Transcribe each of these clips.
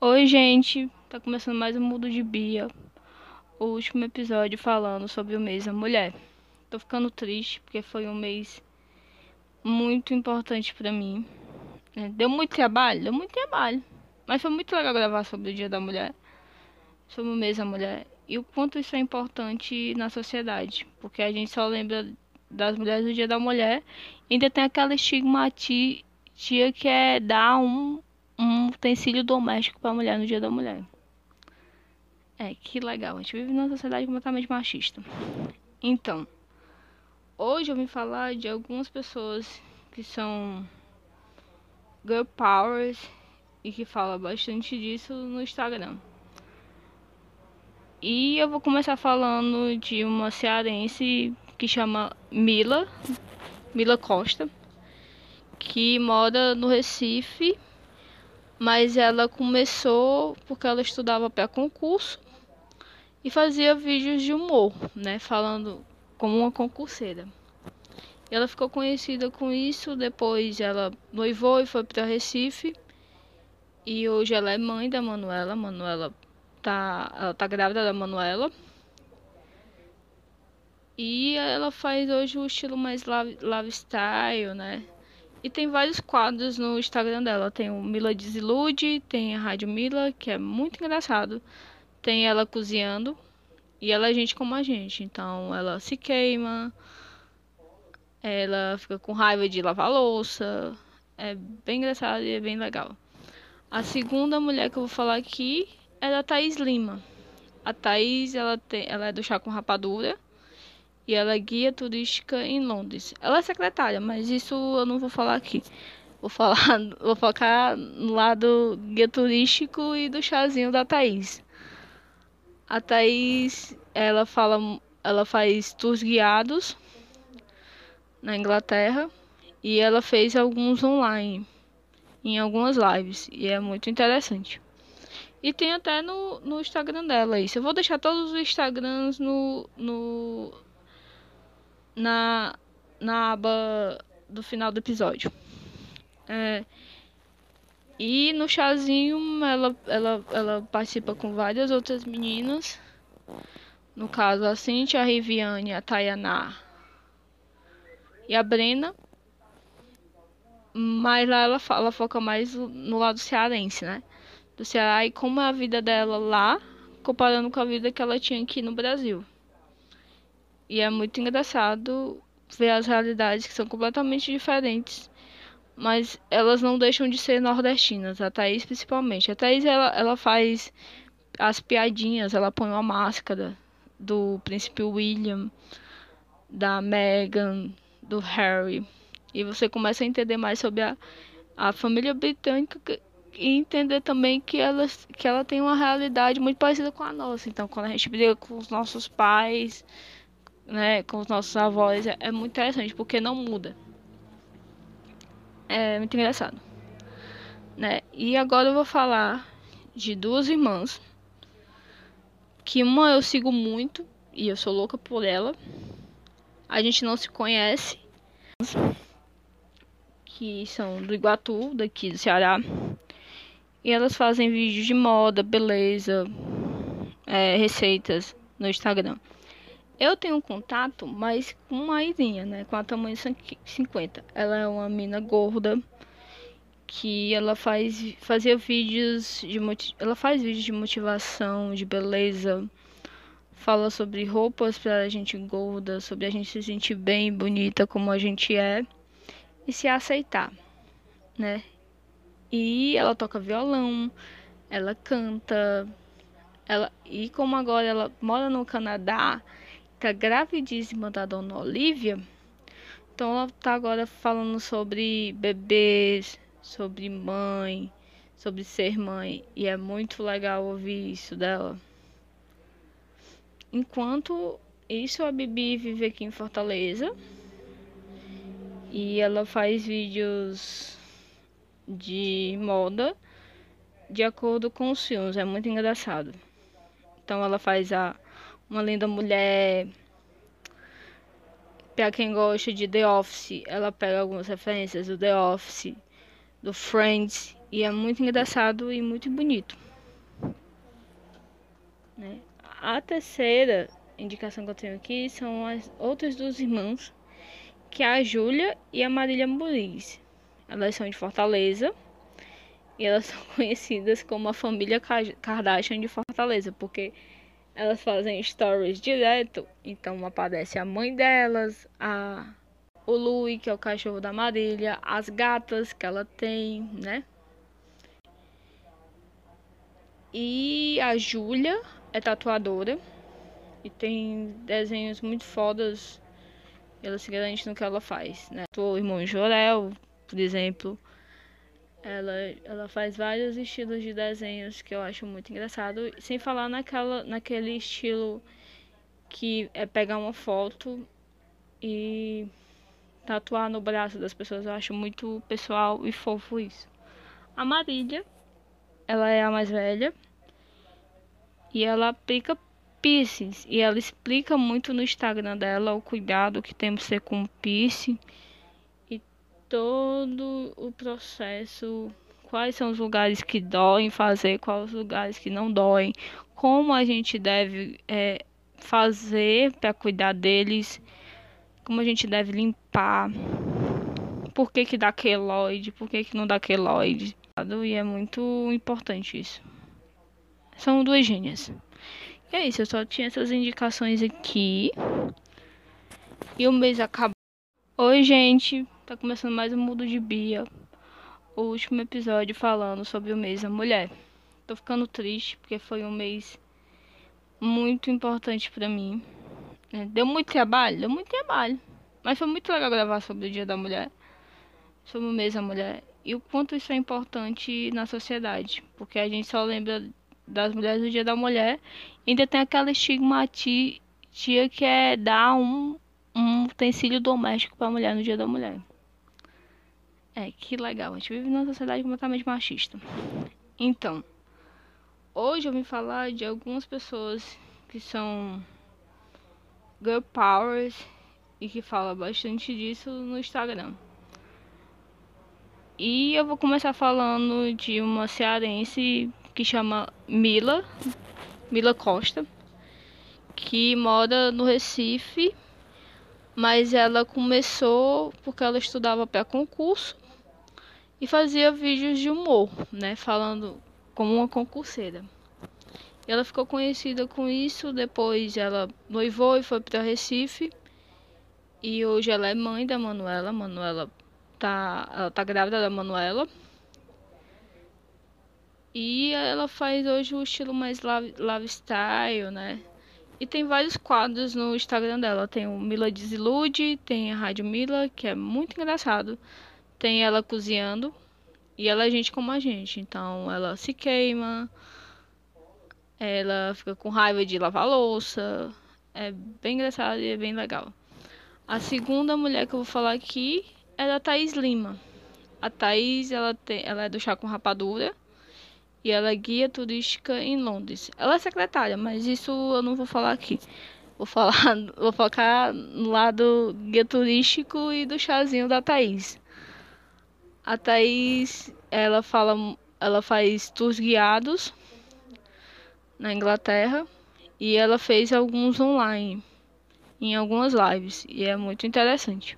Oi, gente, tá começando mais um Mundo de Bia. O último episódio falando sobre o mês da mulher. Tô ficando triste porque foi um mês muito importante pra mim. É, Deu muito trabalho, deu muito trabalho. Mas foi muito legal gravar sobre o Dia da Mulher, sobre o mês da mulher e o quanto isso é importante na sociedade, porque a gente só lembra das mulheres no Dia da Mulher, ainda tem aquela estigmatia que é dar um um utensílio doméstico para a mulher no Dia da Mulher. É, que legal. A gente vive numa sociedade completamente machista. Então, hoje eu vim falar de algumas pessoas que são girl powers e que falam bastante disso no Instagram. E eu vou começar falando de uma cearense que chama Mila, Mila Costa, que mora no Recife mas ela começou porque ela estudava para concurso e fazia vídeos de humor, né, falando como uma concurseira. Ela ficou conhecida com isso, depois ela noivou e foi para Recife. E hoje ela é mãe da Manuela, Manuela tá, ela tá grávida da Manuela. E ela faz hoje o estilo mais lifestyle, né? E tem vários quadros no Instagram dela. Tem o Mila Desilude, tem a Rádio Mila, que é muito engraçado. Tem ela cozinhando. E ela é gente como a gente. Então ela se queima. Ela fica com raiva de lavar louça. É bem engraçado e é bem legal. A segunda mulher que eu vou falar aqui é a Thaís Lima. A Thaís, ela, tem, ela é do Chá com Rapadura e ela é guia turística em Londres. Ela é secretária, mas isso eu não vou falar aqui. Vou falar, vou focar no lado guia turístico e do chazinho da Thaís. A Thaís, ela fala, ela faz tours guiados na Inglaterra e ela fez alguns online em algumas lives e é muito interessante. E tem até no, no Instagram dela isso. Eu vou deixar todos os Instagrams no, no na, na aba do final do episódio. É, e no chazinho ela, ela, ela participa com várias outras meninas. No caso, a Cintia, a Riviane, a Tayaná e a Brena. Mas lá ela, ela foca mais no lado cearense, né? Do Ceará e como é a vida dela lá, comparando com a vida que ela tinha aqui no Brasil. E é muito engraçado ver as realidades que são completamente diferentes. Mas elas não deixam de ser nordestinas, a Thaís principalmente. A Thaís ela, ela faz as piadinhas, ela põe uma máscara do príncipe William, da Meghan, do Harry. E você começa a entender mais sobre a, a família britânica e entender também que ela, que ela tem uma realidade muito parecida com a nossa. Então, quando a gente briga com os nossos pais, né, com os nossos avós é, é muito interessante porque não muda. É muito engraçado. Né? E agora eu vou falar de duas irmãs que uma eu sigo muito e eu sou louca por ela. A gente não se conhece. Que são do Iguatu, daqui do Ceará. E elas fazem vídeos de moda, beleza, é, receitas no Instagram. Eu tenho um contato, mas com a Izinha, né? Com a tamanho 50. Ela é uma mina gorda que ela faz fazia vídeos de ela faz vídeos de motivação, de beleza, fala sobre roupas para a gente gorda, sobre a gente se sentir bem, bonita como a gente é e se aceitar, né? E ela toca violão, ela canta, ela e como agora ela mora no Canadá, tá gravidíssima da dona Olivia. Então ela tá agora falando sobre bebês, sobre mãe, sobre ser mãe. E é muito legal ouvir isso dela. Enquanto isso, a Bibi vive aqui em Fortaleza. E ela faz vídeos de moda de acordo com os filmes. É muito engraçado. Então ela faz a uma linda mulher Pra quem gosta de The Office, ela pega algumas referências do The Office, do Friends, e é muito engraçado e muito bonito. Né? A terceira indicação que eu tenho aqui são as outras duas irmãs, que é a Júlia e a Marília Muniz. Elas são de Fortaleza e elas são conhecidas como a família Kardashian de Fortaleza, porque elas fazem stories direto, então aparece a mãe delas, a o Louis, que é o cachorro da Marília, as gatas que ela tem, né? E a Júlia é tatuadora e tem desenhos muito fodas. Ela se garante no que ela faz, né? O irmão Jorel, por exemplo, ela, ela faz vários estilos de desenhos que eu acho muito engraçado. Sem falar naquela, naquele estilo que é pegar uma foto e tatuar no braço das pessoas. Eu acho muito pessoal e fofo isso. A Marília, ela é a mais velha. E ela aplica piercings. E ela explica muito no Instagram dela o cuidado que temos que ter com piercing todo o processo, quais são os lugares que doem fazer, quais os lugares que não doem, como a gente deve é, fazer para cuidar deles, como a gente deve limpar, por que, que dá queloide, por que, que não dá queloide. E é muito importante isso. São duas gênias. E é isso, eu só tinha essas indicações aqui. E o mês acabou. Oi, gente. Tá começando mais um Mundo de Bia. O último episódio falando sobre o mês da mulher. Tô ficando triste porque foi um mês muito importante para mim. É, deu muito trabalho? Deu muito trabalho. Mas foi muito legal gravar sobre o Dia da Mulher. Sobre o mês da mulher. E o quanto isso é importante na sociedade. Porque a gente só lembra das mulheres do Dia da Mulher. Ainda tem aquela estigmatia que é dar um, um utensílio doméstico para a mulher no Dia da Mulher. É, que legal. A gente vive numa sociedade completamente machista. Então, hoje eu vim falar de algumas pessoas que são girl powers e que falam bastante disso no Instagram. E eu vou começar falando de uma cearense que chama Mila, Mila Costa, que mora no Recife, mas ela começou porque ela estudava para concurso e fazia vídeos de humor, né, falando como uma concurseira. Ela ficou conhecida com isso, depois ela noivou e foi para Recife. E hoje ela é mãe da Manuela. Manuela tá, ela tá grávida da Manuela. E ela faz hoje o estilo mais love, style, né? E tem vários quadros no Instagram dela. Tem o Mila Desilude, tem a Rádio Mila, que é muito engraçado. Tem ela cozinhando. E ela é gente como a gente. Então ela se queima. Ela fica com raiva de lavar louça. É bem engraçado e é bem legal. A segunda mulher que eu vou falar aqui é da Thaís Lima. A Thaís, ela, tem, ela é do Chá com Rapadura. E ela é guia turística em Londres. Ela é secretária, mas isso eu não vou falar aqui. Vou falar, vou focar no lado guia turístico e do chazinho da Thaís. A Thaís, ela fala, ela faz tours guiados na Inglaterra e ela fez alguns online em algumas lives e é muito interessante.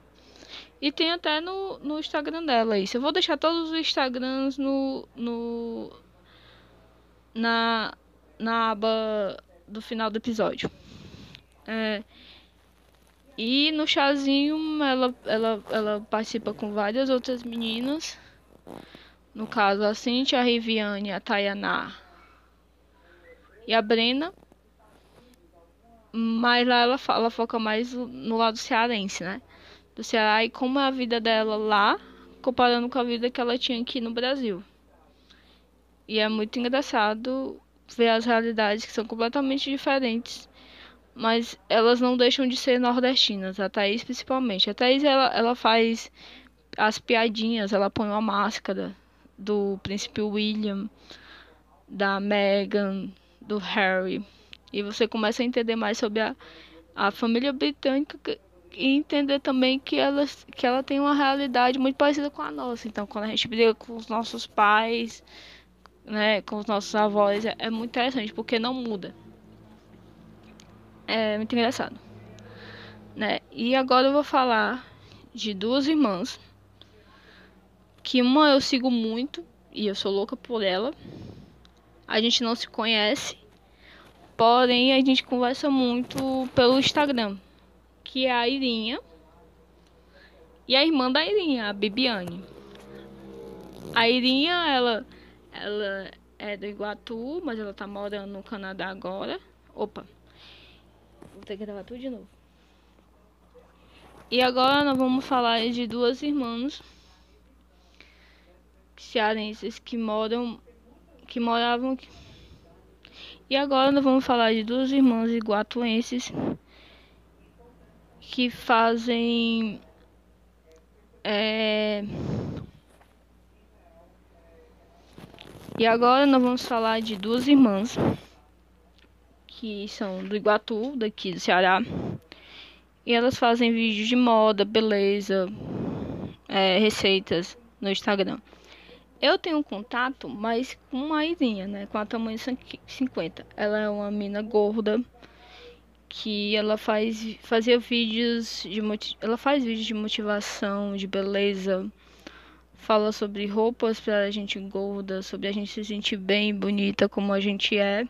E tem até no, no Instagram dela isso. Eu vou deixar todos os Instagrams no, no na, na aba do final do episódio. É, e no chazinho ela, ela, ela participa com várias outras meninas. No caso, a Cintia, a Riviane, a Tayaná e a Brena. Mas lá ela, ela foca mais no lado cearense, né? Do Ceará e como é a vida dela lá, comparando com a vida que ela tinha aqui no Brasil. E é muito engraçado ver as realidades que são completamente diferentes mas elas não deixam de ser nordestinas, a Thaís principalmente. A Thaís, ela, ela faz as piadinhas, ela põe uma máscara do príncipe William, da Meghan, do Harry. E você começa a entender mais sobre a, a família britânica, e entender também que ela, que ela tem uma realidade muito parecida com a nossa. Então, quando a gente briga com os nossos pais, né, com os nossos avós, é, é muito interessante, porque não muda. É muito engraçado. Né? E agora eu vou falar de duas irmãs, que uma eu sigo muito, e eu sou louca por ela. A gente não se conhece, porém a gente conversa muito pelo Instagram que é a Irinha. E a irmã da Irinha, a Bibiane. A Irinha, ela, ela é do Iguatu, mas ela tá morando no Canadá agora. Opa, ter que gravar tudo de novo. E agora nós vamos falar de duas irmãs cearenses que moram, que moravam. E agora nós vamos falar de duas irmãs iguatuenses que fazem é... E agora nós vamos falar de duas irmãs que são do Iguatu, daqui do Ceará. E elas fazem vídeos de moda, beleza, é, receitas no Instagram. Eu tenho um contato, mas com a Irinha, né? Com a tamanho 50. Ela é uma mina gorda que ela faz fazia vídeos de ela faz vídeos de motivação, de beleza, fala sobre roupas para a gente gorda, sobre a gente se sentir bem, bonita como a gente é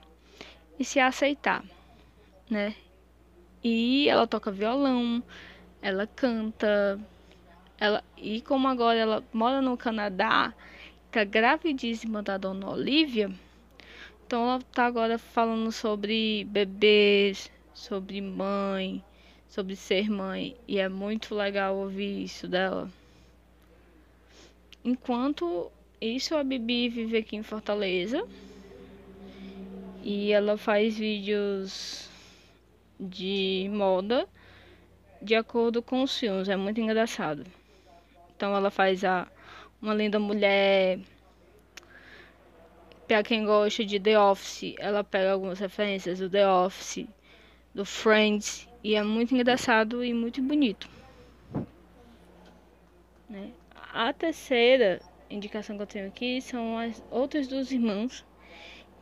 e se aceitar, né? E ela toca violão, ela canta, ela e como agora ela mora no Canadá, tá gravidíssima da dona Olivia, então ela tá agora falando sobre bebês, sobre mãe, sobre ser mãe, e é muito legal ouvir isso dela. Enquanto isso, a Bibi vive aqui em Fortaleza e ela faz vídeos de moda de acordo com os filmes, é muito engraçado. Então ela faz a uma linda mulher. Para quem gosta de The Office, ela pega algumas referências do The Office do Friends e é muito engraçado e muito bonito. Né? A terceira indicação que eu tenho aqui são as outras duas irmãs,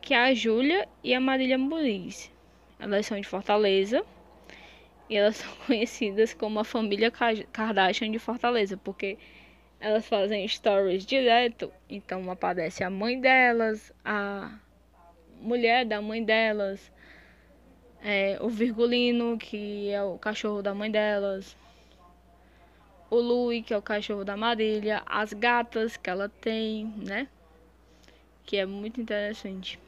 que é a Júlia e a Marília Muniz. Elas são de Fortaleza e elas são conhecidas como a família Kardashian de Fortaleza, porque elas fazem stories direto, então aparece a mãe delas, a mulher da mãe delas, é, o Virgulino, que é o cachorro da mãe delas, o Lui, que é o cachorro da Marília, as gatas que ela tem, né? Que é muito interessante.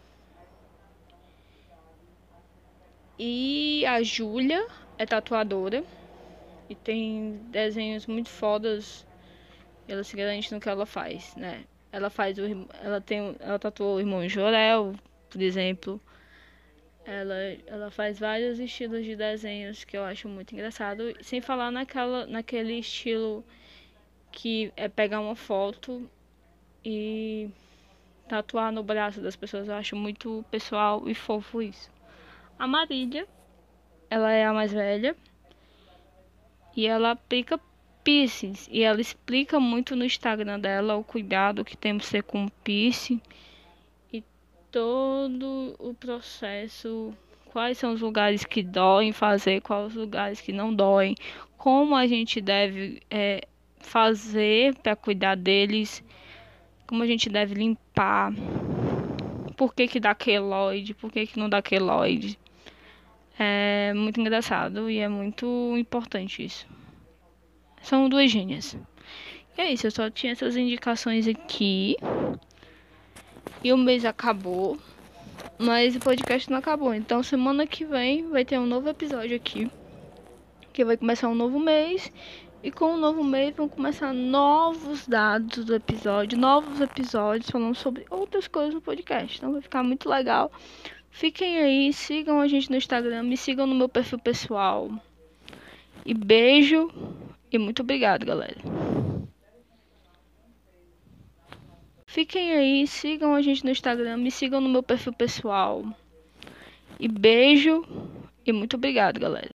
E a Júlia é tatuadora e tem desenhos muito fodas. Ela se garante no que ela faz, né? Ela faz o ela tem ela tatuou o irmão Jorel, por exemplo. Ela, ela faz vários estilos de desenhos que eu acho muito engraçado, sem falar naquela, naquele estilo que é pegar uma foto e tatuar no braço das pessoas. Eu acho muito pessoal e fofo isso. A Marília, ela é a mais velha e ela aplica piercings e ela explica muito no Instagram dela o cuidado que temos que ter com piercing todo o processo, quais são os lugares que doem fazer, quais os lugares que não doem, como a gente deve é, fazer para cuidar deles, como a gente deve limpar, por que, que dá queloide, por que, que não dá queloide. É muito engraçado e é muito importante isso. São duas gênias. E é isso, eu só tinha essas indicações aqui. E o mês acabou. Mas o podcast não acabou. Então semana que vem vai ter um novo episódio aqui. Que vai começar um novo mês. E com o novo mês vão começar novos dados do episódio, novos episódios falando sobre outras coisas no podcast. Então vai ficar muito legal. Fiquem aí, sigam a gente no Instagram, me sigam no meu perfil pessoal. E beijo e muito obrigado, galera. Fiquem aí, sigam a gente no Instagram, me sigam no meu perfil pessoal. E beijo e muito obrigado, galera.